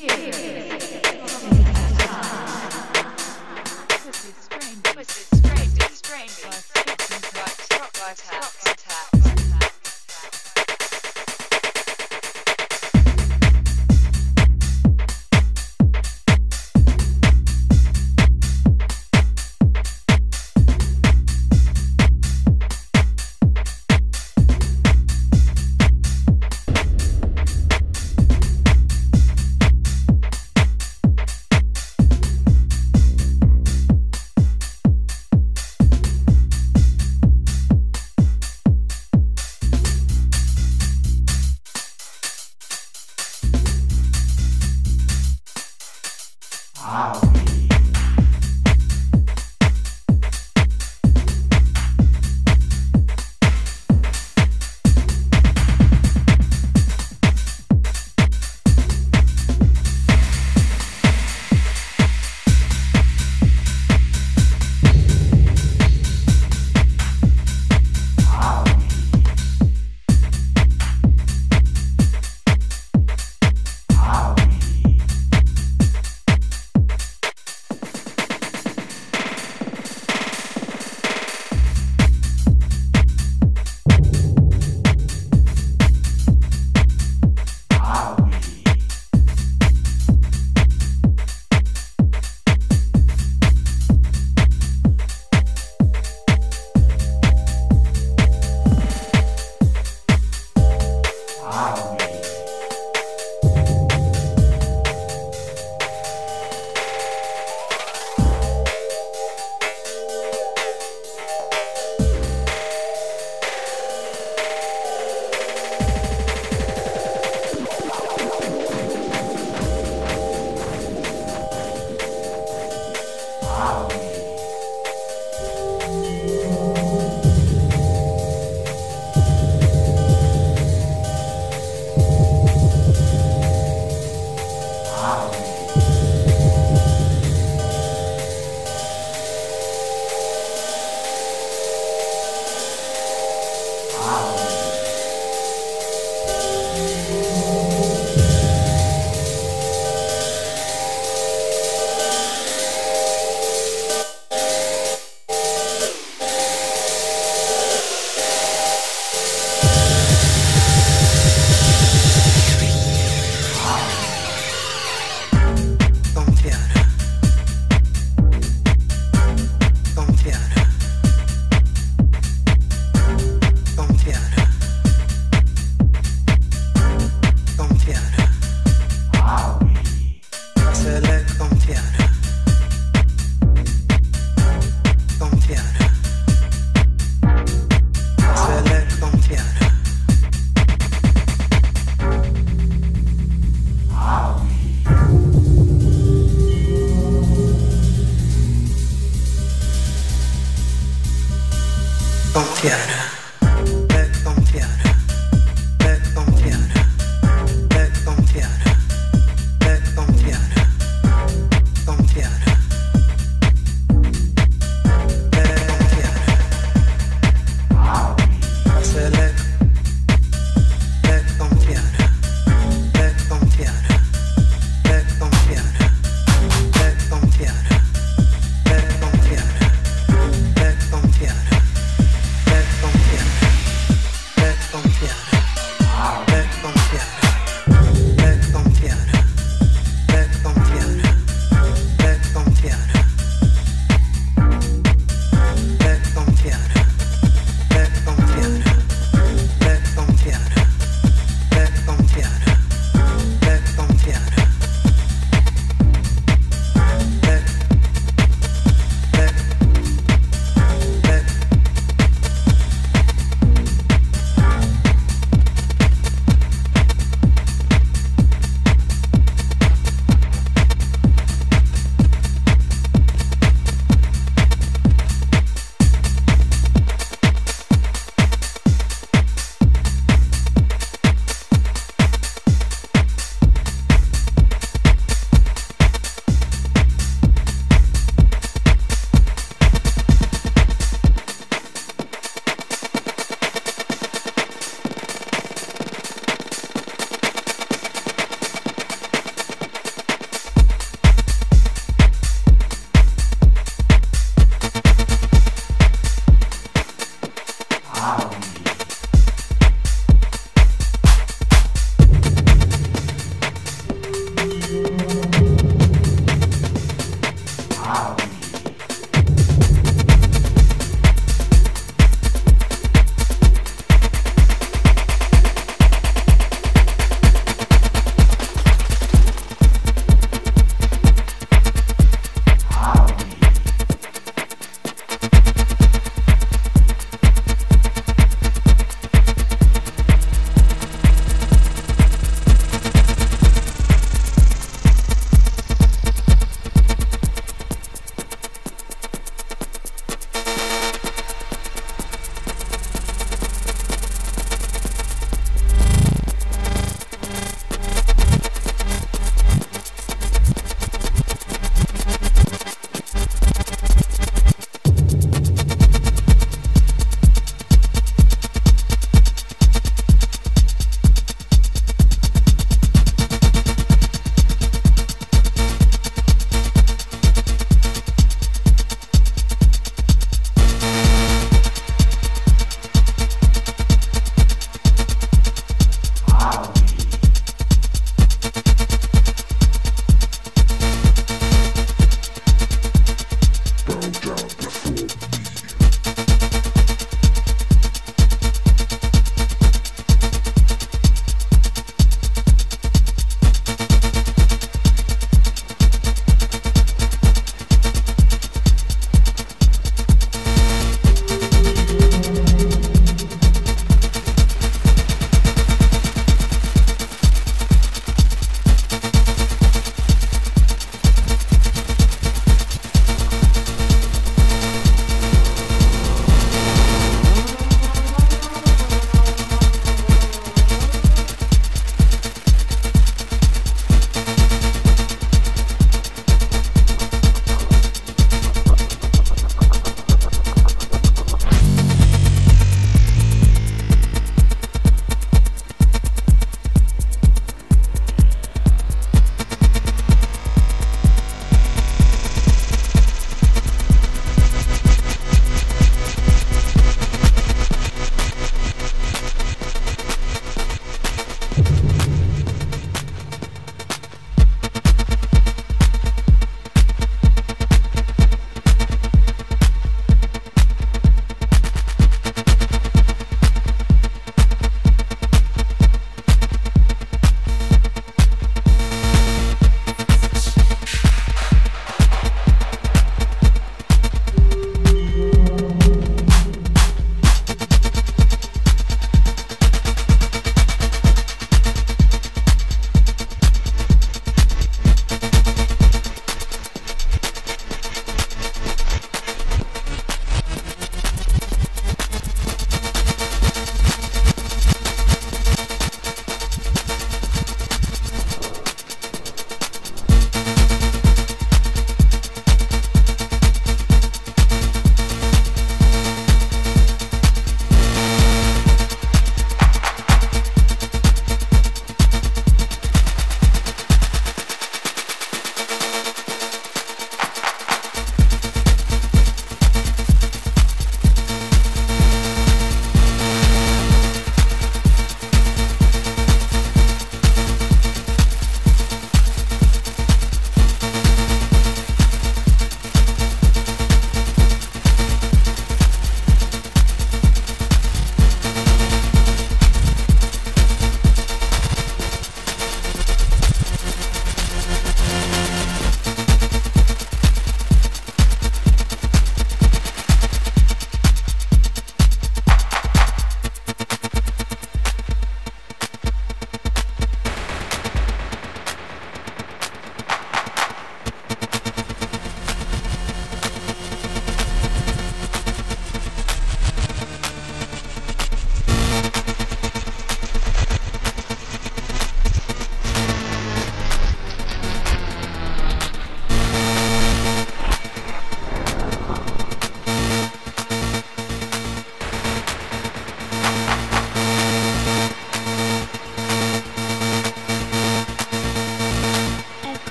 Yeah. Here.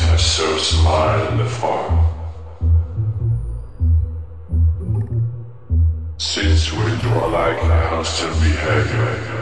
might have in the farm Since we draw like a hostile behavior.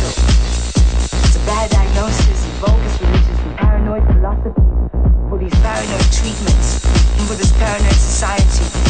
It's a bad diagnosis, paranoid philosophy. for these paranoid treatments, and for this paranoid society.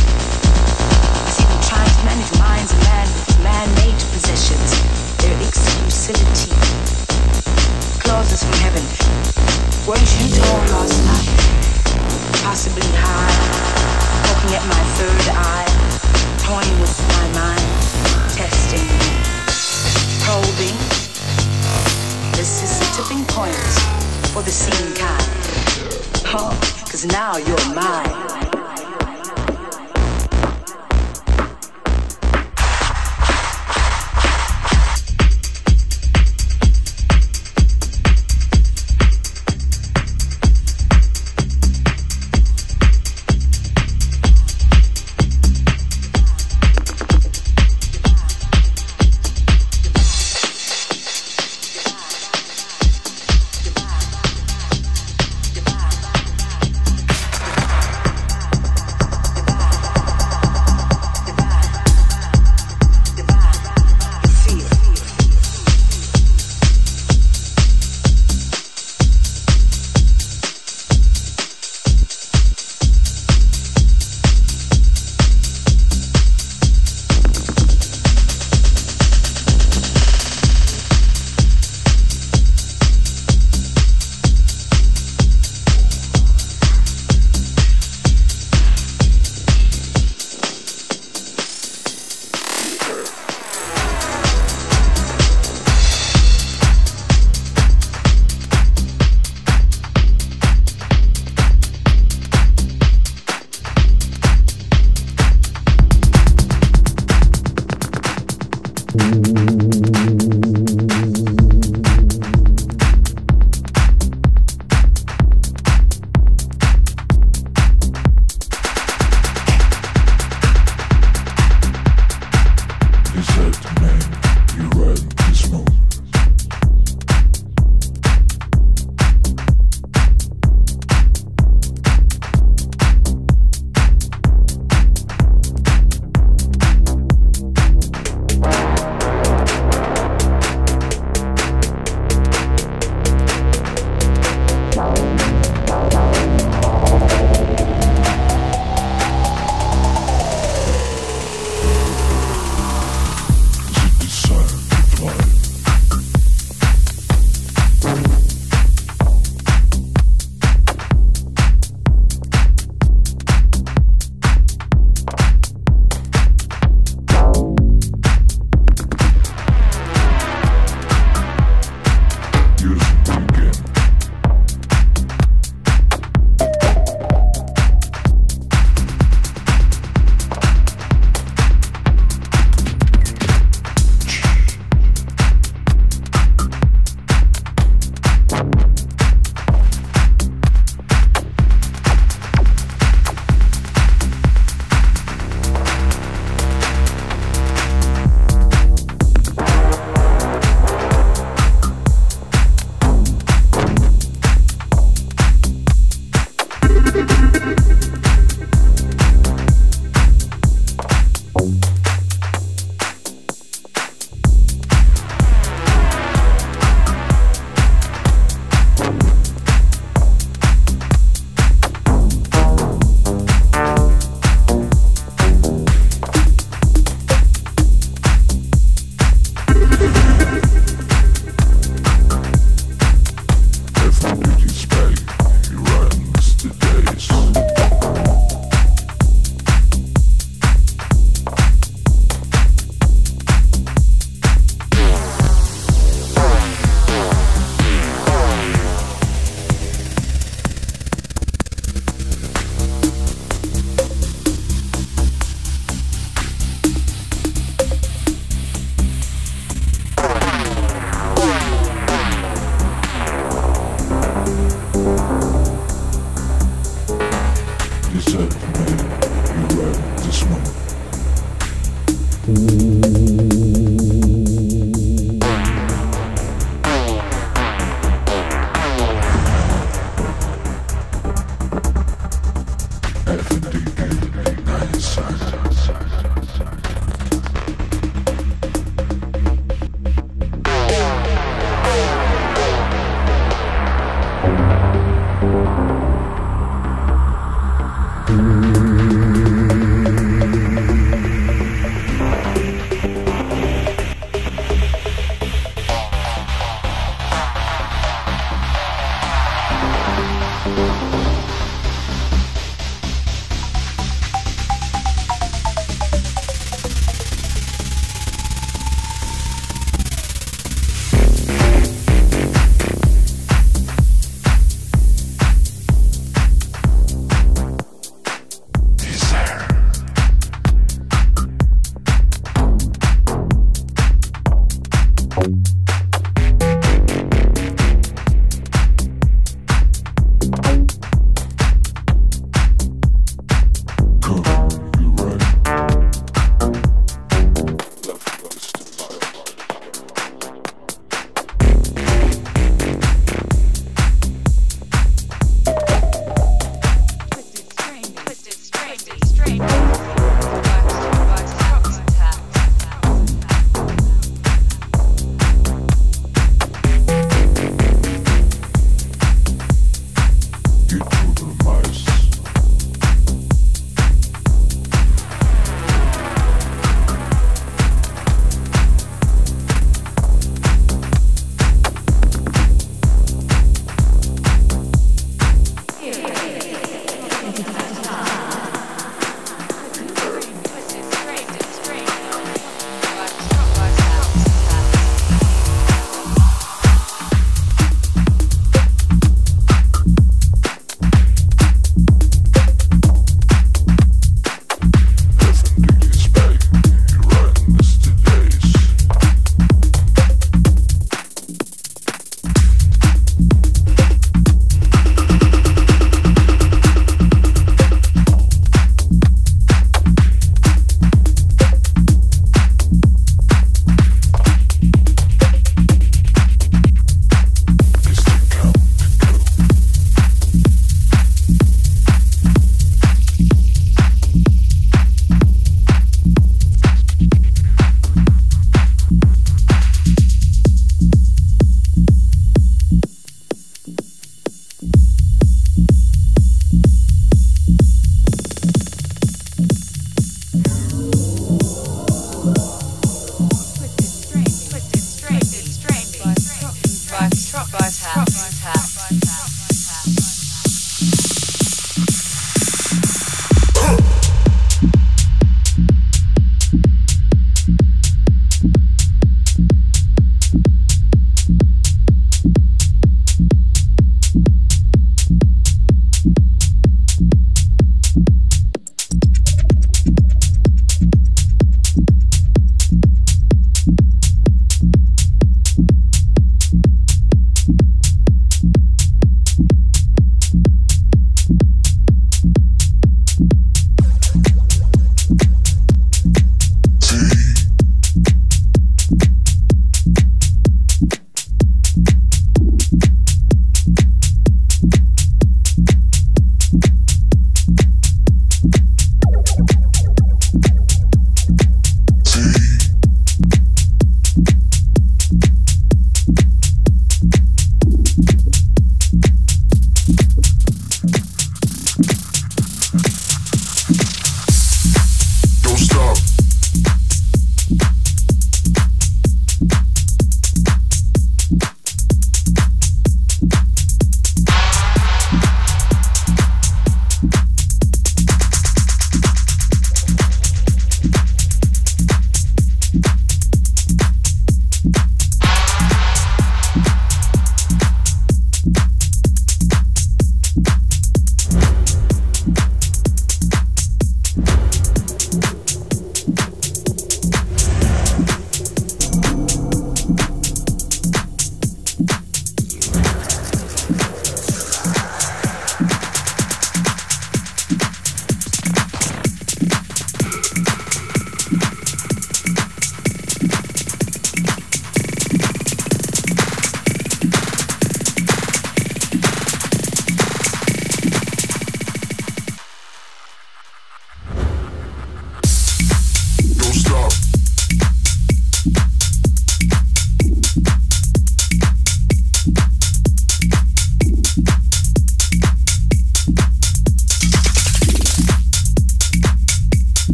to the mice.